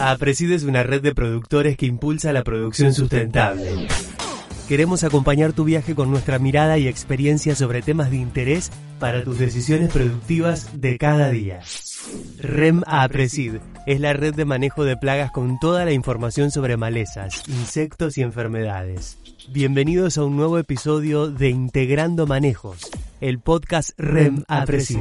APRESID es una red de productores que impulsa la producción sustentable. Queremos acompañar tu viaje con nuestra mirada y experiencia sobre temas de interés para tus decisiones productivas de cada día. REM APRESID es la red de manejo de plagas con toda la información sobre malezas, insectos y enfermedades. Bienvenidos a un nuevo episodio de Integrando Manejos, el podcast REM APRESID.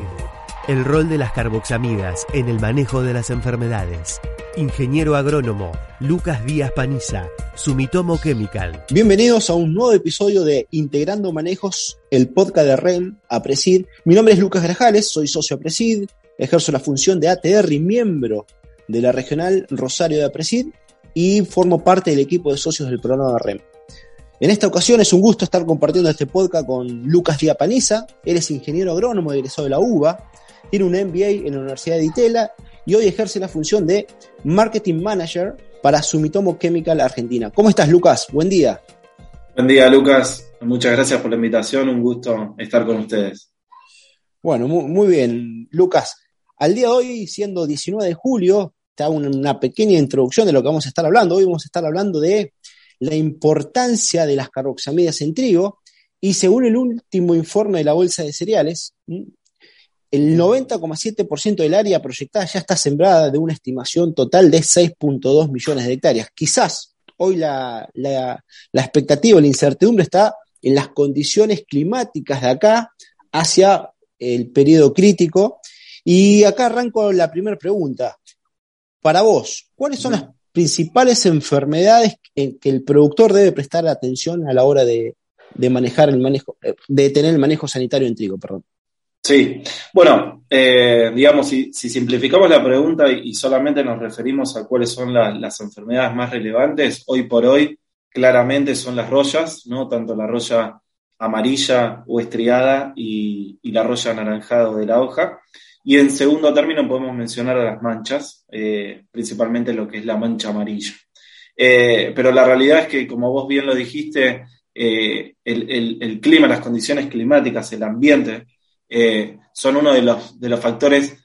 El rol de las carboxamidas en el manejo de las enfermedades. Ingeniero agrónomo Lucas Díaz Paniza, Sumitomo Chemical. Bienvenidos a un nuevo episodio de Integrando Manejos, el podcast de REM APRESID. Mi nombre es Lucas Grajales, soy socio APRESID, ejerzo la función de ATR y miembro de la regional Rosario de APRESID y formo parte del equipo de socios del programa REM. En esta ocasión es un gusto estar compartiendo este podcast con Lucas Díaz Paniza. Él es ingeniero agrónomo egresado de la UBA tiene un MBA en la Universidad de Itela y hoy ejerce la función de Marketing Manager para Sumitomo Chemical Argentina. ¿Cómo estás, Lucas? Buen día. Buen día, Lucas. Muchas gracias por la invitación. Un gusto estar con ustedes. Bueno, muy, bien, Lucas. Al día de hoy, siendo 19 de julio, te hago una pequeña introducción de lo que vamos a estar hablando. Hoy vamos a estar hablando de la importancia de las carboxamidas en trigo y según el último informe de la Bolsa de Cereales, el 90,7% del área proyectada ya está sembrada de una estimación total de 6.2 millones de hectáreas. Quizás hoy la, la, la expectativa, la incertidumbre está en las condiciones climáticas de acá hacia el periodo crítico. Y acá arranco la primera pregunta. Para vos, ¿cuáles son las principales enfermedades en que el productor debe prestar atención a la hora de, de manejar el manejo, eh, de tener el manejo sanitario en trigo, perdón? Sí, bueno, eh, digamos, si, simplificamos la pregunta y, solamente nos referimos a cuáles son las enfermedades más relevantes, hoy por hoy claramente son las rollas, ¿no? Tanto la roya amarilla o estriada y, la roya anaranjada de la hoja. Y en segundo término podemos mencionar a las manchas, eh, principalmente lo que es la mancha amarilla. Eh, pero la realidad es que, como vos bien lo dijiste, el, el clima, las condiciones climáticas, el ambiente, eh, son uno de los, de los factores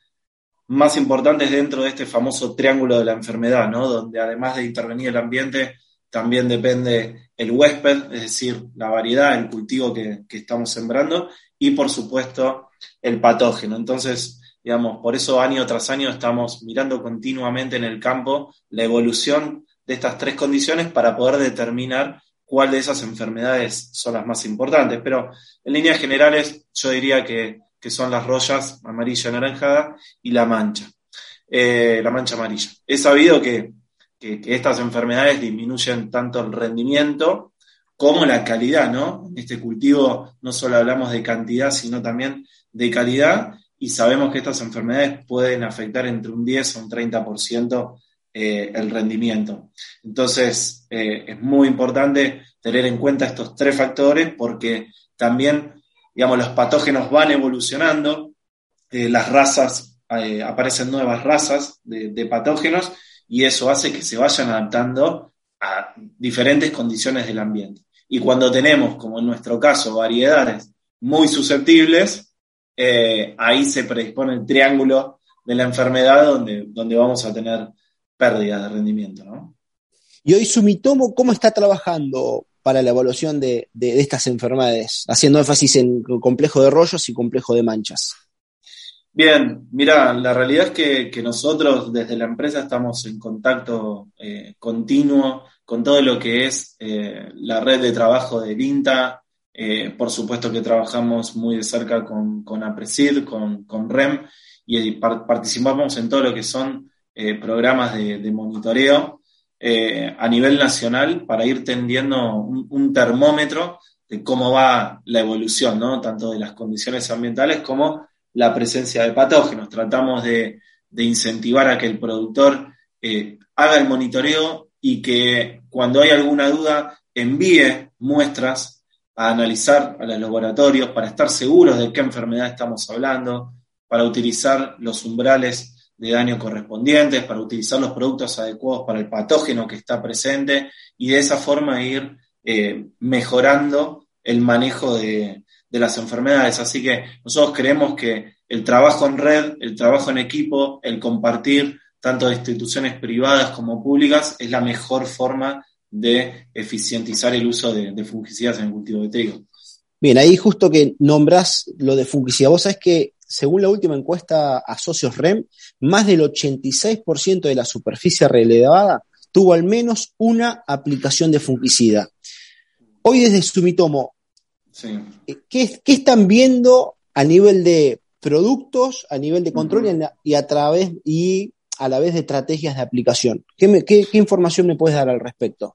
más importantes dentro de este famoso triángulo de la enfermedad, ¿no? Donde además de intervenir el ambiente, también depende el huésped, es decir, la variedad, el cultivo que, estamos sembrando y por supuesto el patógeno. Entonces, digamos, por eso año tras año estamos mirando continuamente en el campo la evolución de estas tres condiciones para poder determinar cuál de esas enfermedades son las más importantes. Pero en líneas generales yo diría que, son las rollas amarilla anaranjada y la mancha, eh, la mancha amarilla. He sabido que, estas enfermedades disminuyen tanto el rendimiento como la calidad, ¿no? En este cultivo no solo hablamos de cantidad, sino también de calidad y sabemos que estas enfermedades pueden afectar entre un 10 o un 30% eh, el rendimiento. Entonces, eh, es muy importante tener en cuenta estos tres factores porque también, digamos, los patógenos van evolucionando, eh, las razas, aparecen nuevas razas de, patógenos y eso hace que se vayan adaptando a diferentes condiciones del ambiente. Y cuando tenemos, como en nuestro caso, variedades muy susceptibles, ahí se predispone el triángulo de la enfermedad donde, donde vamos a tener pérdida de rendimiento, ¿no? Y hoy Sumitomo, ¿cómo está trabajando para la evaluación de, estas enfermedades? Haciendo énfasis en complejo de rollos y complejo de manchas. Bien, mira, la realidad es que, nosotros desde la empresa estamos en contacto eh, continuo con todo lo que es eh, la red de trabajo de INTA. Eh, por supuesto que trabajamos muy de cerca con, con APRESID, con, con REM, y participamos en todo lo que son eh, programas de, monitoreo eh, a nivel nacional para ir tendiendo un, termómetro de cómo va la evolución, ¿no? tanto de las condiciones ambientales como la presencia de patógenos. Tratamos de, incentivar a que el productor eh, haga el monitoreo y que cuando hay alguna duda envíe muestras a analizar a los laboratorios para estar seguros de qué enfermedad estamos hablando, para utilizar los umbrales de daño correspondientes, para utilizar los productos adecuados para el patógeno que está presente y de esa forma ir eh, mejorando el manejo de, las enfermedades. Así que nosotros creemos que el trabajo en red, el trabajo en equipo, el compartir tanto de instituciones privadas como públicas, es la mejor forma de eficientizar el uso de, fungicidas en el cultivo de trigo. Bien, ahí justo que nombras lo de fungicida, vos sabés que según la última encuesta a socios REM, más del 86% de la superficie relevada tuvo al menos una aplicación de fungicida. Hoy desde Sumitomo, eh, ¿qué, están viendo a nivel de productos, a nivel de control y, a, través y a la vez de estrategias de aplicación? ¿Qué, información me puedes dar al respecto?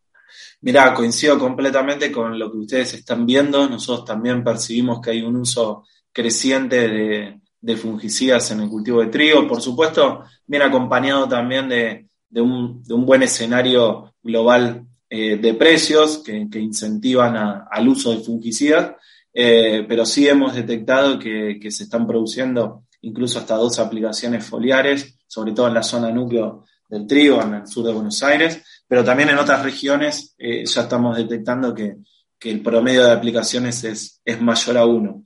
Mirá, coincido completamente con lo que ustedes están viendo. Nosotros también percibimos que hay un uso creciente de, fungicidas en el cultivo de trigo. Por supuesto, viene acompañado también de, un, buen escenario global eh, de precios que, incentivan al uso de fungicidas, eh, pero sí hemos detectado que, se están produciendo incluso hasta dos aplicaciones foliares, sobre todo en la zona núcleo del trigo, en el sur de Buenos Aires, pero también en otras regiones eh, ya estamos detectando que, el promedio de aplicaciones es, es mayor a uno.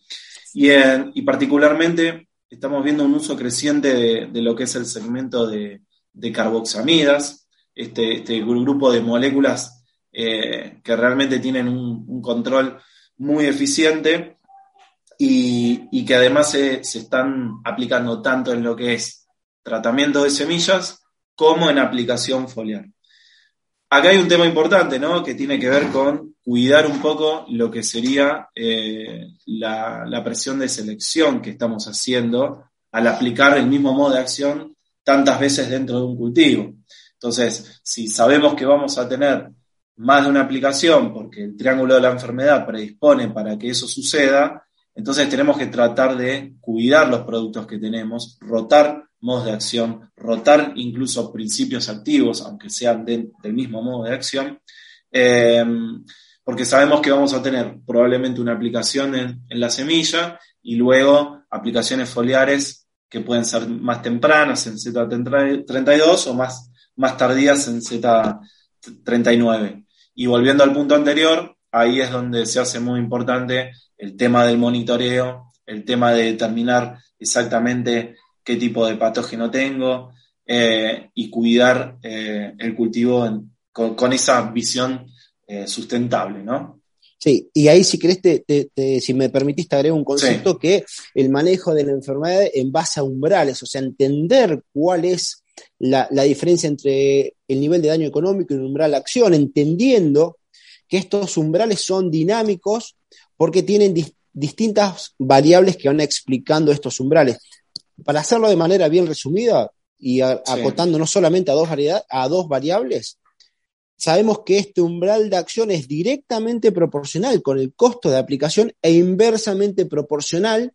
Y, particularmente estamos viendo un uso creciente de, lo que es el segmento de, carboxamidas, este, este, grupo de moléculas eh, que realmente tienen un, control muy eficiente y, que además se, están aplicando tanto en lo que es tratamiento de semillas como en aplicación foliar. Acá hay un tema importante, ¿no? Que tiene que ver con cuidar un poco lo que sería eh, la, presión de selección que estamos haciendo al aplicar el mismo modo de acción tantas veces dentro de un cultivo. Entonces, si sabemos que vamos a tener más de una aplicación porque el triángulo de la enfermedad predispone para que eso suceda, entonces tenemos que tratar de cuidar los productos que tenemos, rotar modos de acción, rotar incluso principios activos, aunque sean del mismo modo de acción, eh, porque sabemos que vamos a tener probablemente una aplicación en, la semilla y luego aplicaciones foliares que pueden ser más tempranas en Z32 o más, más tardías en Z39. Y volviendo al punto anterior, ahí es donde se hace muy importante el tema del monitoreo, el tema de determinar exactamente qué tipo de patógeno tengo eh, y cuidar eh, el cultivo con, esa visión eh, sustentable, ¿no? Sí, y ahí si querés, si me permitiste, agrego un concepto que el manejo de la enfermedad en base a umbrales, o sea, entender cuál es la, diferencia entre el nivel de daño económico y el umbral de acción, entendiendo que estos umbrales son dinámicos porque tienen distintas variables que van explicando estos umbrales. Para hacerlo de manera bien resumida y acotando no solamente a dos, a dos variables, sabemos que este umbral de acción es directamente proporcional con el costo de aplicación e inversamente proporcional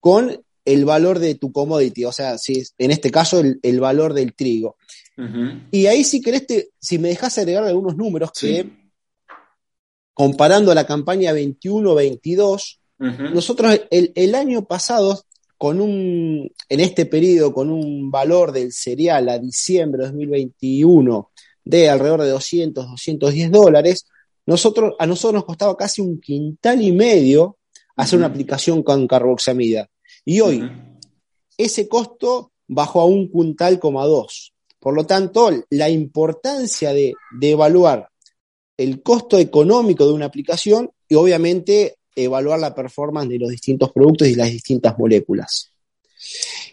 con el valor de tu commodity, o sea, si en este caso el, valor del trigo. Y ahí si querés, si me dejas agregar algunos números que comparando la campaña 21-22, nosotros el, el, año pasado con un, en este periodo, con un valor del cereal a diciembre de 2021 de alrededor de 200, 210 dólares, nosotros, a nosotros nos costaba casi un quintal y medio hacer una aplicación con carboxamida. Y hoy, ese costo bajó a un quintal coma dos. Por lo tanto, la importancia de, de evaluar el costo económico de una aplicación y obviamente evaluar la performance de los distintos productos y las distintas moléculas.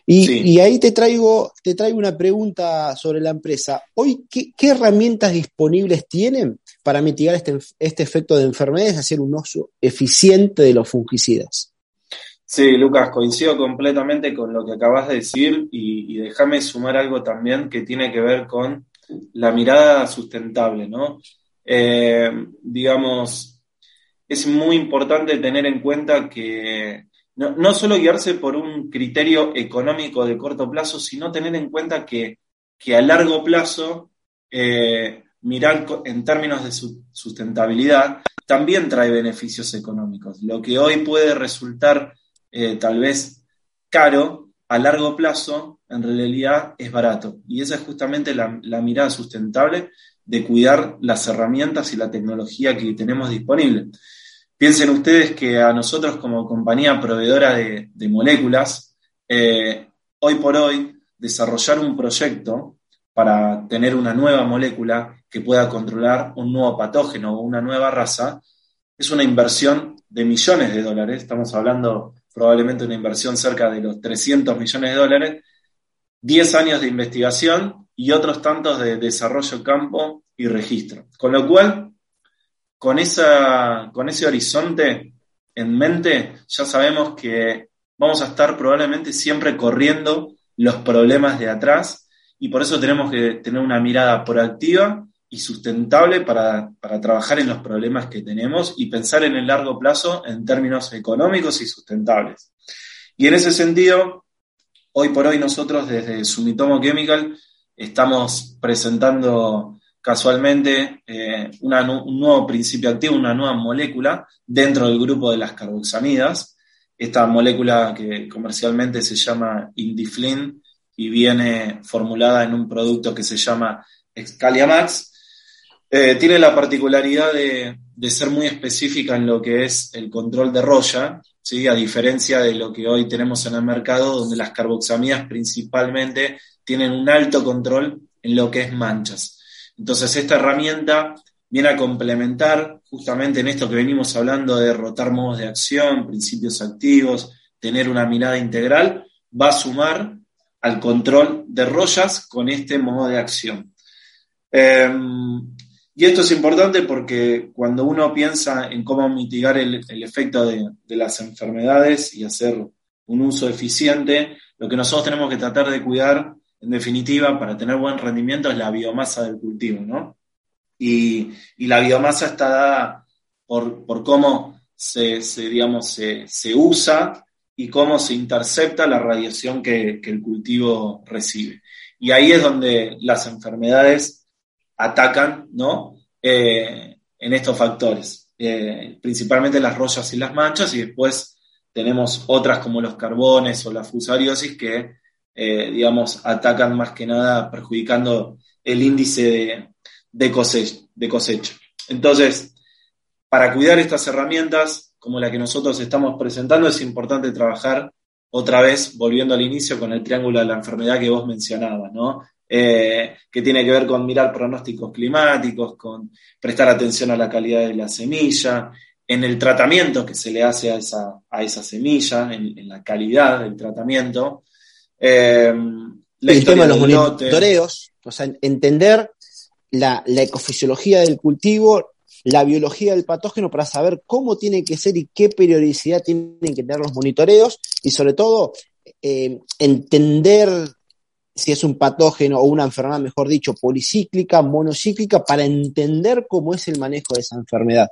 Y, ahí te traigo, te traigo una pregunta sobre la empresa. Hoy, ¿qué, herramientas disponibles tienen para mitigar este, este, efecto de enfermedades, hacer un uso eficiente de los fungicidas? Sí, Lucas, coincido completamente con lo que acabas de decir y, déjame sumar algo también que tiene que ver con la mirada sustentable, ¿no? Eh, digamos, es muy importante tener en cuenta que no, solo guiarse por un criterio económico de corto plazo, sino tener en cuenta que, a largo plazo eh, mirar en términos de sustentabilidad también trae beneficios económicos. Lo que hoy puede resultar eh, tal vez caro, a largo plazo, en realidad es barato. Y esa es justamente la, mirada sustentable de cuidar las herramientas y la tecnología que tenemos disponible. Piensen ustedes que a nosotros como compañía proveedora de, moléculas, eh, hoy por hoy, desarrollar un proyecto para tener una nueva molécula que pueda controlar un nuevo patógeno o una nueva raza, es una inversión de millones de dólares. Estamos hablando probablemente una inversión cerca de los 300 millones de dólares, 10 años de investigación y otros tantos de desarrollo campo y registro. Con lo cual, con, esa, con ese horizonte en mente, ya sabemos que vamos a estar probablemente siempre corriendo los problemas de atrás y por eso tenemos que tener una mirada proactiva y sustentable para, trabajar en los problemas que tenemos y pensar en el largo plazo en términos económicos y sustentables. Y en ese sentido, hoy por hoy nosotros desde Sumitomo Chemical estamos presentando casualmente eh, un nuevo principio activo, una nueva molécula dentro del grupo de las carboxamidas. Esta molécula que comercialmente se llama Indiflin y viene formulada en un producto que se llama Excaliamax, eh, tiene la particularidad de, ser muy específica en lo que es el control de roya, ¿sí? a diferencia de lo que hoy tenemos en el mercado, donde las carboxamidas principalmente tienen un alto control en lo que es manchas. Entonces, esta herramienta viene a complementar justamente en esto que venimos hablando de rotar modos de acción, principios activos, tener una mirada integral, va a sumar al control de rollas con este modo de acción. Em, y esto es importante porque cuando uno piensa en cómo mitigar el, efecto de, las enfermedades y hacer un uso eficiente, lo que nosotros tenemos que tratar de cuidar, en definitiva, para tener buen rendimiento, es la biomasa del cultivo, ¿no? Y, la biomasa está dada por, cómo se, digamos, se usa y cómo se intercepta la radiación que, el cultivo recibe. Y ahí es donde las enfermedades atacan, ¿no? Eh, en estos factores, eh, principalmente las rollas y las manchas, y después tenemos otras como los carbones o la fusariosis que, eh, digamos, atacan más que nada perjudicando el índice de, cosecha, de cosecha. Entonces, para cuidar estas herramientas, como la que nosotros estamos presentando, es importante trabajar otra vez, volviendo al inicio, con el triángulo de la enfermedad que vos mencionabas, ¿no? Eh, que tiene que ver con mirar pronósticos climáticos, con prestar atención a la calidad de la semilla, en el tratamiento que se le hace a esa, a esa semilla, en, la calidad del tratamiento. Eh, el tema de los monitoreos, o sea, entender la, la ecofisiología del cultivo, la biología del patógeno para saber cómo tiene que ser y qué periodicidad tienen que tener los monitoreos y sobre todo eh, entender si es un patógeno o una enfermedad, mejor dicho, policíclica, monocíclica, para entender cómo es el manejo de esa enfermedad.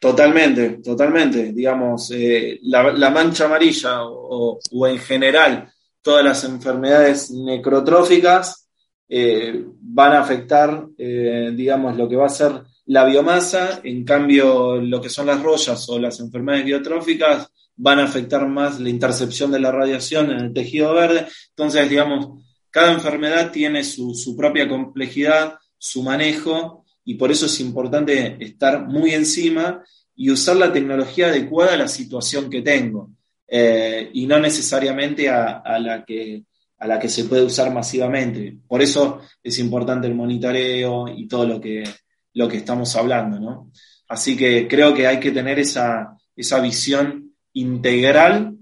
Totalmente, totalmente. Digamos, eh, la, mancha amarilla o, en general todas las enfermedades necrotróficas eh, van a afectar, digamos, lo que va a ser la biomasa, en cambio lo que son las rollas o las enfermedades biotróficas van a afectar más la intercepción de la radiación en el tejido verde. Entonces, digamos, cada enfermedad tiene su, propia complejidad, su manejo, y por eso es importante estar muy encima y usar la tecnología adecuada a la situación que tengo, eh, y no necesariamente a, la que, a la que se puede usar masivamente. Por eso es importante el monitoreo y todo lo que, lo que estamos hablando, ¿no? Así que creo que hay que tener esa, visión integral,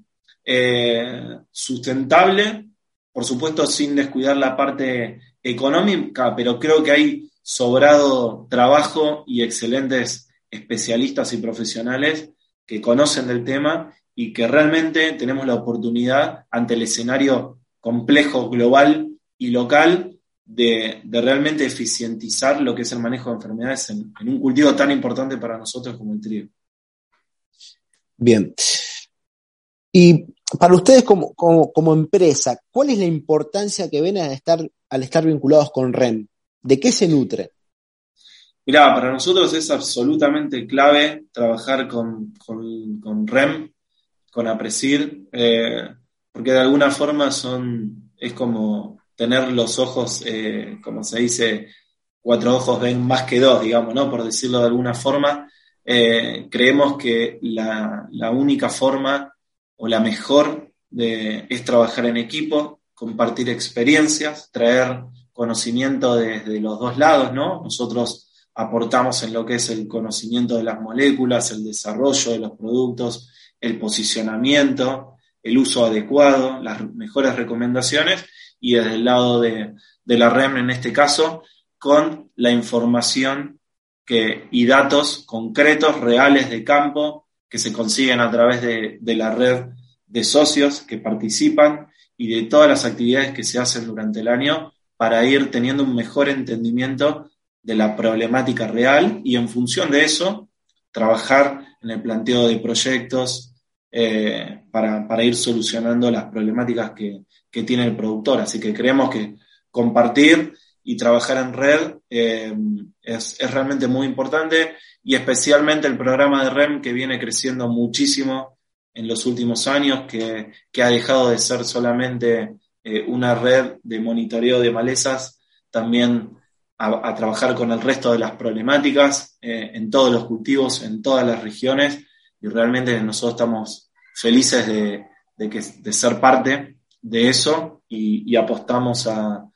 eh, sustentable, por supuesto sin descuidar la parte económica, pero creo que hay sobrado trabajo y excelentes especialistas y profesionales que conocen del tema y que realmente tenemos la oportunidad ante el escenario complejo global y local de, realmente eficientizar lo que es el manejo de enfermedades en, un cultivo tan importante para nosotros como el trigo. Bien. Y para ustedes como, como, empresa, ¿cuál es la importancia que ven al estar, al estar vinculados con REM? ¿De qué se nutre? Mirá, para nosotros es absolutamente clave trabajar con, REM, con APRESIR, eh, porque de alguna forma son, es como tener los ojos, eh, como se dice, cuatro ojos ven más que dos, digamos, ¿no? Por decirlo de alguna forma. Eh, creemos que la, única forma o la mejor de, es trabajar en equipo, compartir experiencias, traer conocimiento desde los dos lados, ¿no? Nosotros aportamos en lo que es el conocimiento de las moléculas, el desarrollo de los productos, el posicionamiento, el uso adecuado, las mejores recomendaciones y desde el lado de, la REM en este caso, con la información que, y datos concretos, reales de campo, que se consiguen a través de, la red de socios que participan y de todas las actividades que se hacen durante el año para ir teniendo un mejor entendimiento de la problemática real y en función de eso trabajar en el planteo de proyectos eh, para, ir solucionando las problemáticas que, tiene el productor. Así que creemos que compartir y trabajar en red eh, es, realmente muy importante y especialmente el programa de REM que viene creciendo muchísimo en los últimos años, que, ha dejado de ser solamente eh, una red de monitoreo de malezas, también a, trabajar con el resto de las problemáticas en todos los cultivos, en todas las regiones, y realmente nosotros estamos felices de, que, de ser parte de eso y, apostamos a,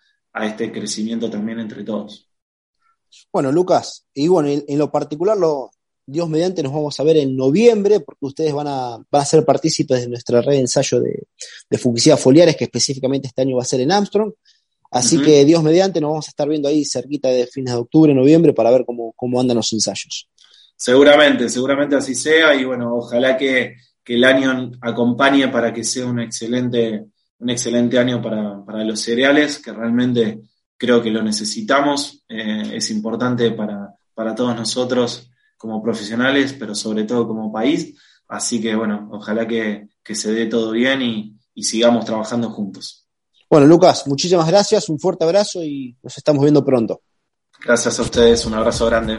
este crecimiento también entre todos. Bueno, Lucas, y bueno, en, lo particular, lo, Dios mediante, nos vamos a ver en noviembre, porque ustedes van a, van a ser partícipes de nuestra red de ensayo de, de foliares, que específicamente este año va a ser en Armstrong. Así que Dios mediante, nos vamos a estar viendo ahí cerquita de fines de octubre, noviembre, para ver cómo, cómo andan los ensayos. Seguramente, seguramente así sea, y bueno, ojalá que, que el año acompañe para que sea un excelente, un excelente año para, los cereales, que realmente creo que lo necesitamos, eh, es importante para, todos nosotros como profesionales, pero sobre todo como país. Así que bueno, ojalá que, se dé todo bien y, y sigamos trabajando juntos. Bueno, Lucas, muchísimas gracias, un fuerte abrazo y nos estamos viendo pronto. Gracias a ustedes, un abrazo grande.